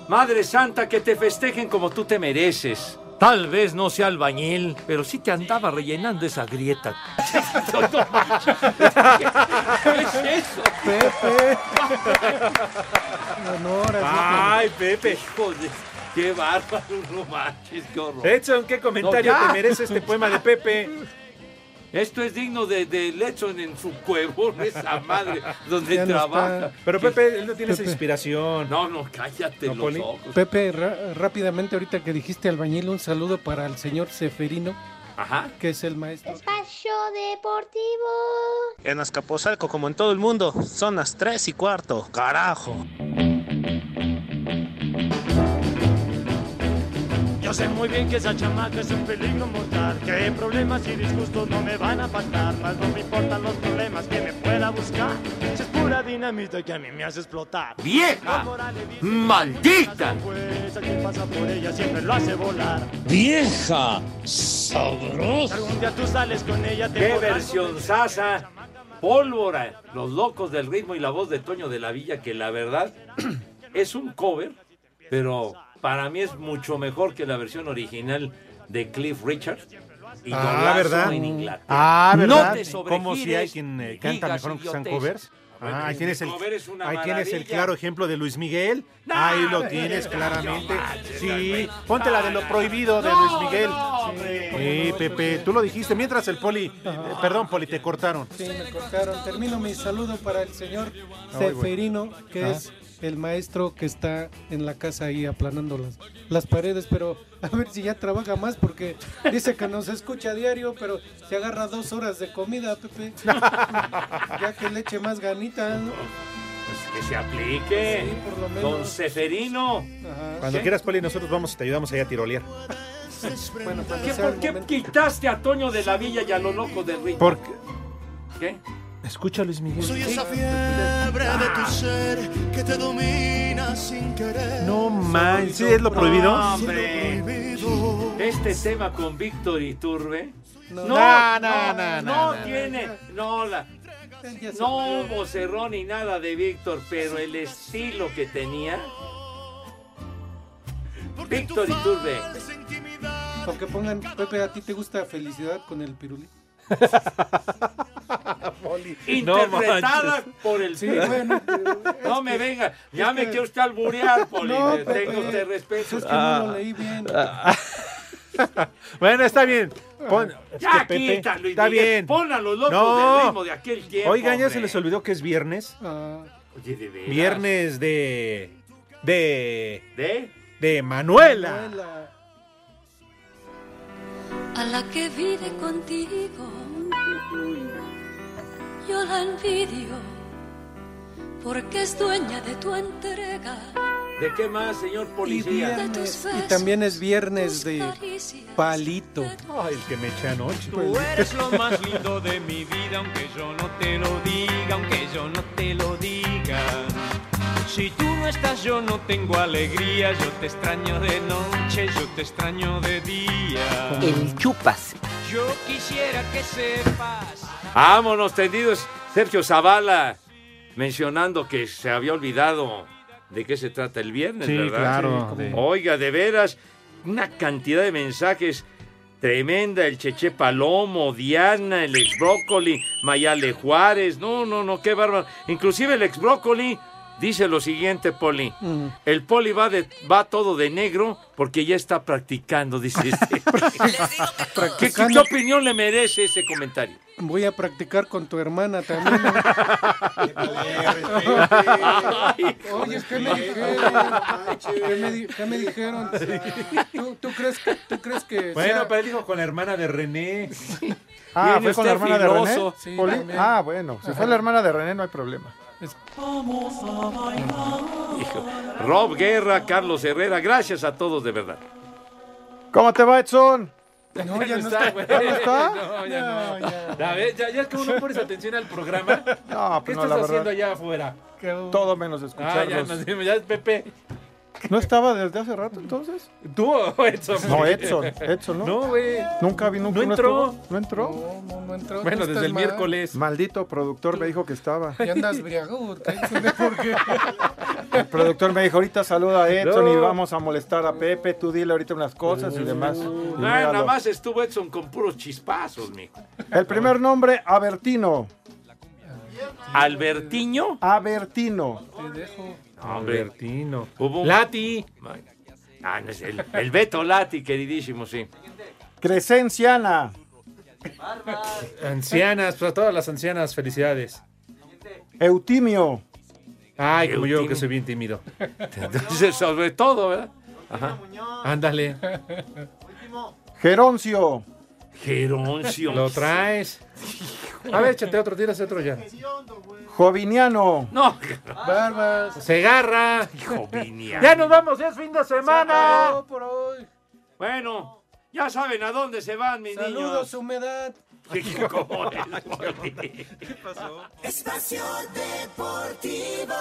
Madre Santa, que te festejen como tú te mereces. Tal vez no sea albañil, pero sí te andaba rellenando esa grieta. ¿Qué es eso? Pepe. Ay, Pepe. Hijo de... Qué bárbaro, no manches, qué horror. Edson, ¿qué comentario No, te merece este poema de Pepe? Esto es digno de, de en su cuevón, esa madre, donde no trabaja. está. Pero Pepe, él no tiene esa inspiración. No, no, cállate ¿No, los Poli? ojos. Pepe, rápidamente, ahorita que dijiste albañil, un saludo para el señor Seferino, Ajá. que es el maestro. Espacio Deportivo. En Azcapotzalco, como en todo el mundo, son las 3 y cuarto. Carajo. Yo sé muy bien que esa chamaca es un peligro mortal Que problemas y disgustos no me van a faltar Más no me importan los problemas que me pueda buscar Si es pura dinamita que a mí me hace explotar ¡Vieja! ¡Maldita! Pues quien pasa por ella siempre lo hace volar ¡Vieja! ¡Sabrosa! algún día tú sales con ella te ¡Qué versión sasa! Pólvora, los locos del ritmo y la voz de Toño de la Villa, que la verdad es un cover, pero para mí es mucho mejor que la versión original de Cliff Richard. Y Ah, ¿verdad? en Inglaterra. Ah, ¿verdad? No te sobregires, Como si hay quien eh, canta mejor que sean idioteces. covers. Bueno, Ah, ahí tienes el, ahí tienes claro ejemplo de Luis Miguel. Ahí lo tienes claramente. Sí, ponte la de lo prohibido de Luis Miguel. Sí, Pepe, tú lo dijiste mientras el poli. eh, perdón, poli, te cortaron. Sí, me cortaron. Termino mi saludo para el señor. Seferino, que Ajá. es el maestro que está en la casa ahí aplanando las, las paredes, pero a ver si ya trabaja más porque dice que nos escucha a diario, pero se agarra dos horas de comida, Pepe. ya que le eche más ganita. ¿no? Pues que se aplique. Sí, por lo menos. Don Seferino. Cuando ¿Qué? quieras, poli, nosotros vamos y te ayudamos ahí a tirolear. Bueno, ¿Qué, ¿Por qué momento. quitaste a Toño de la Villa y a lo loco de ritmo? Porque. ¿Qué? Escucha, Luis Miguel. Soy esa fiebre de tu ser que te domina sin querer. No man, ¿sí es lo prohibido? No, hombre. Este tema con Víctor Iturbe. No, No, no, no, no, no no, tiene. No, la. No hubo cerrón ni nada de Víctor, pero el estilo que tenía. Víctor Iturbe. Aunque pongan, Pepe, ¿a ti te gusta felicidad con el pirulí? Interpretada por el Sí, bueno, No me venga, ya me quiere usted alburear, Poli. No, tengo usted respeto. Es que no lo leí bien. Bueno, está bien. Pon, es Ya que Pepe, quita, Luis está Miguel. bien. Pon a los locos No. del ritmo de aquel tiempo. Oigan, ya se les olvidó que es viernes. Ah, Oye, de veras. Viernes de. de. ¿De? de Manuela. A la que vive contigo. Yo la envidio porque es dueña de tu entrega. ¿De qué más, señor Y, policía? viernes, y también es viernes de palito. Ay, el que me eché anoche. Tú eres lo más lindo de mi vida, aunque yo no te lo diga, aunque yo no te lo diga. Si tú no estás, yo no tengo alegría, yo te extraño de noche, yo te extraño de día. El chupas. Yo quisiera que sepas. Vámonos, tendidos. Sergio Zavala mencionando que se había olvidado de qué se trata el viernes, Sí, ¿verdad? claro, Oiga, de veras, una cantidad de mensajes tremenda. El Cheche Palomo, Diana, el ex Brócoli, Mayale Juárez. No, no, no, qué bárbaro. Inclusive el ex Brócoli dice lo siguiente, Poli. El Poli va, de, va todo de negro porque ya está practicando, dice este. ¿Qué, opinión le merece ese comentario? Voy a practicar con tu hermana también. Oye, ¿qué me dijeron? ¿Qué me, di- qué me dijeron? ¿Tú, tú crees que, tú crees que Bueno, sea- pero él dijo con la hermana de René. Ah, ¿fue con la hermana de René? Sí. Ah, bueno. Si Ajá. fue la hermana de René, no hay problema. Hijo. Rob Guerra, Carlos Herrera, gracias a todos de verdad. ¿Cómo te va, Edson? No, ya no está, güey. ¿Ya no está? No, ya no. No, ya. Ya ves, ya, ya es que uno pones atención al programa. No, ¿Qué pues no, estás la haciendo allá afuera? Todo menos Ah, escucharlos. ya nos dimos, ya es Pepe. ¿No estaba desde hace rato entonces? ¿Tú o Edson? No, Edson. Edson, ¿no? No, güey. Nunca vi, nunca No entró. estuvo. ¿No entró? No, no, no entró. Bueno, desde el mal. miércoles. Maldito productor me dijo que estaba. Ya andas briago. ¿Por qué? El productor me dijo, ahorita saluda a Edson No. y vamos a molestar a Pepe, tú dile ahorita unas cosas y demás. Y Ah, míralo. nada más estuvo Edson con puros chispazos, mijo. El primer nombre, Abertino. Albertiño. Abertino. Albertino. hubo un- Lati. Ah, no es el, el Beto Lati, queridísimo, sí. Crescenciana. Ancianas, para todas las ancianas, felicidades. Eutimio. Ay, como yo que soy bien tímido. Entonces, sobre todo, ¿verdad? Ajá. Ándale. Geroncio. Geroncio. Lo traes. A ver, échate otro, tírase otro ya. Joviniano. No, Barbas. Segarra. Joviniano. Ya nos vamos, es fin de semana. Acabó por hoy. Bueno, ya saben a dónde se van, mis Saludos, humedad. niños. ¿Cómo es? Espacio Deportivo.